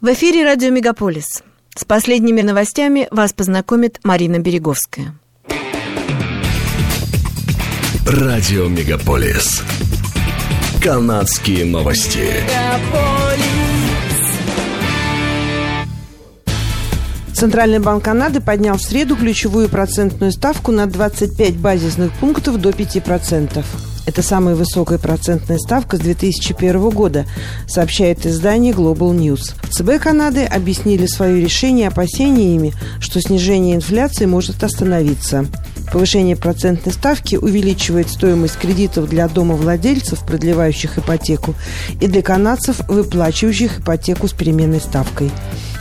В эфире радио «Мегаполис». С последними новостями вас познакомит Марина Береговская. Радио «Мегаполис». Канадские новости. Центральный банк Канады поднял в среду ключевую процентную ставку на 25 базисных пунктов до 5%. Это самая высокая процентная ставка с 2001 года, сообщает издание Global News. ЦБ Канады объяснили свое решение опасениями, что снижение инфляции может остановиться. Повышение процентной ставки увеличивает стоимость кредитов для домовладельцев, продлевающих ипотеку, и для канадцев, выплачивающих ипотеку с переменной ставкой.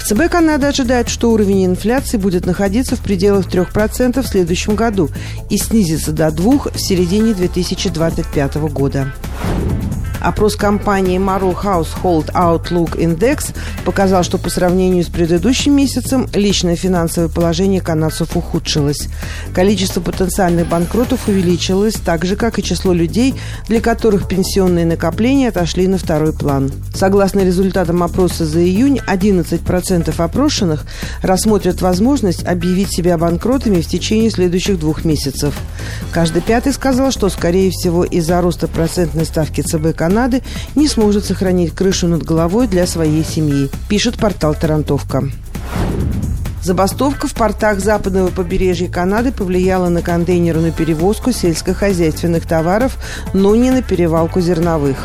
ЦБ Канады ожидает, что уровень инфляции будет находиться в пределах 3% в следующем году и снизится до 2% в середине 2025 года. Опрос компании Maru Household Outlook Index показал, что по сравнению с предыдущим месяцем личное финансовое положение канадцев ухудшилось. Количество потенциальных банкротов увеличилось, так же, как и число людей, для которых пенсионные накопления отошли на второй план. Согласно результатам опроса за июнь, 11% опрошенных рассмотрят возможность объявить себя банкротами в течение следующих двух месяцев. Каждый пятый сказал, что, скорее всего, из-за роста процентной ставки ЦБ Канады не сможет сохранить крышу над головой для своей семьи, пишет портал «Тарантовка». Забастовка в портах западного побережья Канады повлияла на контейнерную перевозку сельскохозяйственных товаров, но не на перевалку зерновых.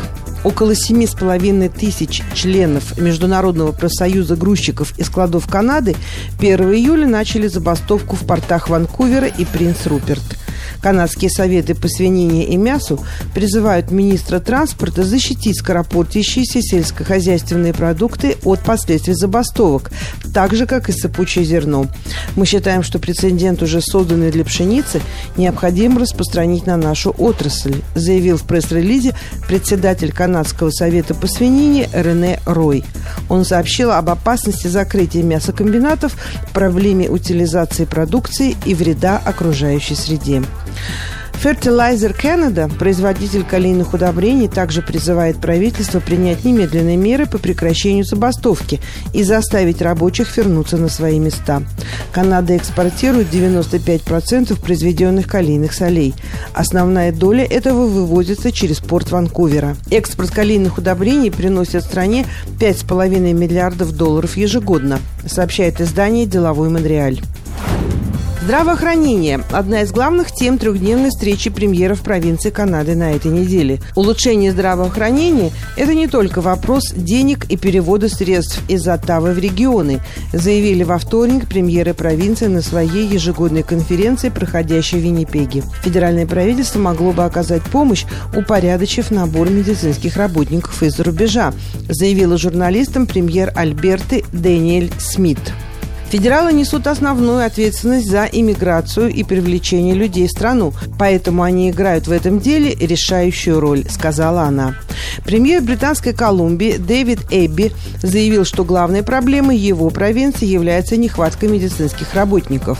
Около семи с половиной тысяч членов Международного профсоюза грузчиков и складов Канады 1 июля начали забастовку в портах Ванкувера и Принц Руперт – Канадские советы по свинине и мясу призывают министра транспорта защитить скоропортящиеся сельскохозяйственные продукты от последствий забастовок, так же, как и сыпучее зерно. Мы считаем, что прецедент, уже созданный для пшеницы, необходимо распространить на нашу отрасль, заявил в пресс-релизе председатель Канадского совета по свинине Рене Рой. Он сообщил об опасности закрытия мясокомбинатов, проблеме утилизации продукции и вреда окружающей среде. Fertilizer Canada, производитель калийных удобрений, также призывает правительство принять немедленные меры по прекращению забастовки и заставить рабочих вернуться на свои места. Канада экспортирует 95% произведенных калийных солей. Основная доля этого вывозится через порт Ванкувера. Экспорт калийных удобрений приносит стране 5,5 миллиардов долларов ежегодно, сообщает издание «Деловой Монреаль». Здравоохранение – одна из главных тем трехдневной встречи премьеров провинции Канады на этой неделе. Улучшение здравоохранения – это не только вопрос денег и перевода средств из Оттавы в регионы, заявили во вторник премьеры провинции на своей ежегодной конференции, проходящей в Виннипеге. Федеральное правительство могло бы оказать помощь, упорядочив набор медицинских работников из-за рубежа, заявила журналистам премьер Альберты Дэниэль Смит. Федералы несут основную ответственность за иммиграцию и привлечение людей в страну, поэтому они играют в этом деле решающую роль, сказала она. Премьер Британской Колумбии Дэвид Эбби заявил, что главной проблемой его провинции является нехватка медицинских работников.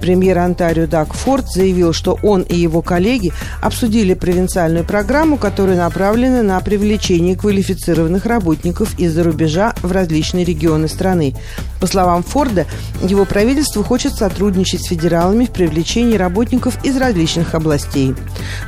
Премьер Онтарио Даг Форд заявил, что он и его коллеги обсудили провинциальную программу, которая направлена на привлечение квалифицированных работников из-за рубежа в различные регионы страны. По словам Форда, его правительство хочет сотрудничать с федералами в привлечении работников из различных областей.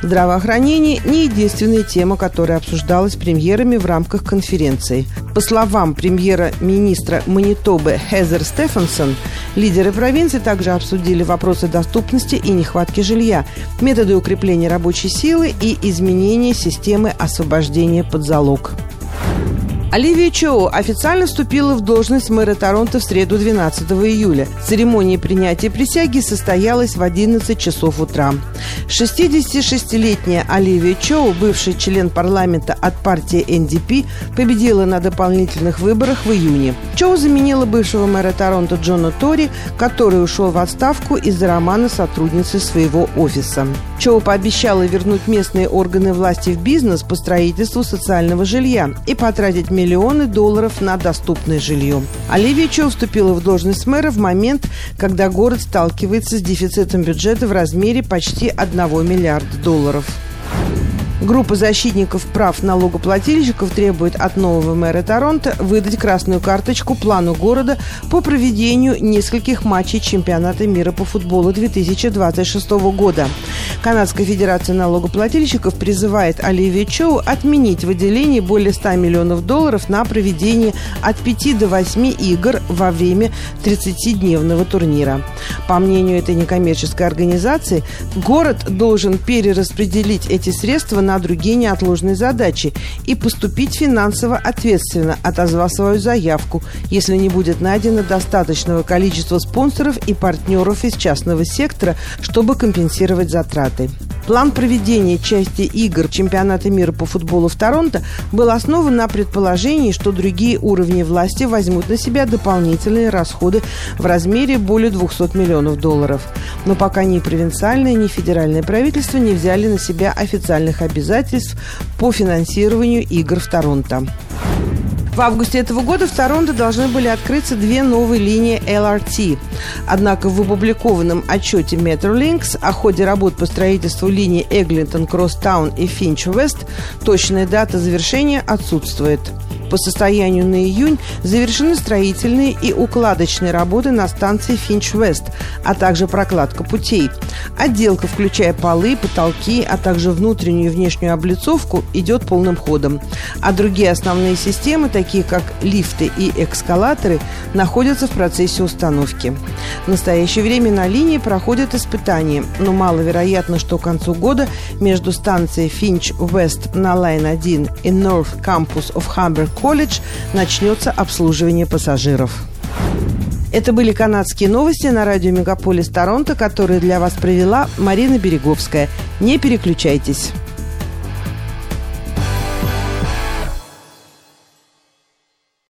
Здравоохранение – не единственная тема, которая обсуждалась премьерами в рамках конференции. По словам премьера-министра Манитобы Хезер Стефансон, лидеры провинции также обсудили вопросы доступности и нехватки жилья, методы укрепления рабочей силы и изменения системы освобождения под залог. Оливия Чоу официально вступила в должность мэра Торонто в среду 12 июля. Церемония принятия присяги состоялась в 11 часов утра. 66-летняя Оливия Чоу, бывший член парламента от партии НДП, победила на дополнительных выборах в июне. Чоу заменила бывшего мэра Торонто Джона Тори, который ушел в отставку из-за романа сотрудницы своего офиса. Чоу пообещала вернуть местные органы власти в бизнес по строительству социального жилья и потратить миллионы долларов на доступное жилье. Оливия Чо вступила в должность мэра в момент, когда город сталкивается с дефицитом бюджета в размере почти 1 миллиарда долларов. Группа защитников прав налогоплательщиков требует от нового мэра Торонто выдать красную карточку плану города по проведению нескольких матчей чемпионата мира по футболу 2026 года. Канадская федерация налогоплательщиков призывает Оливию Чоу отменить выделение более 100 миллионов долларов на проведение от 5 до 8 игр во время 30-дневного турнира. По мнению этой некоммерческой организации, город должен перераспределить эти средства на другие неотложные задачи и поступить финансово ответственно, отозвав свою заявку, если не будет найдено достаточного количества спонсоров и партнеров из частного сектора, чтобы компенсировать затраты. План проведения части игр чемпионата мира по футболу в Торонто был основан на предположении, что другие уровни власти возьмут на себя дополнительные расходы в размере более 200 миллионов долларов. Но пока ни провинциальное, ни федеральное правительство не взяли на себя официальных обязательств по финансированию игр в Торонто. В августе этого года в Торонто должны были открыться две новые линии LRT. Однако в опубликованном отчете Metrolinx о ходе работ по строительству линии Eglinton Crosstown и Finch West точная дата завершения отсутствует. По состоянию на июнь завершены строительные и укладочные работы на станции Finch West, а также прокладка путей. Отделка, включая полы, потолки, а также внутреннюю и внешнюю облицовку, идет полным ходом. А другие основные системы, такие как лифты и эскалаторы, находятся в процессе установки. В настоящее время на линии проходят испытания, но маловероятно, что к концу года между станцией Finch West на Line 1 и North Campus of Humber College начнется обслуживание пассажиров. Это были канадские новости на радио Мегаполис Торонто, которые для вас провела Марина Береговская. Не переключайтесь.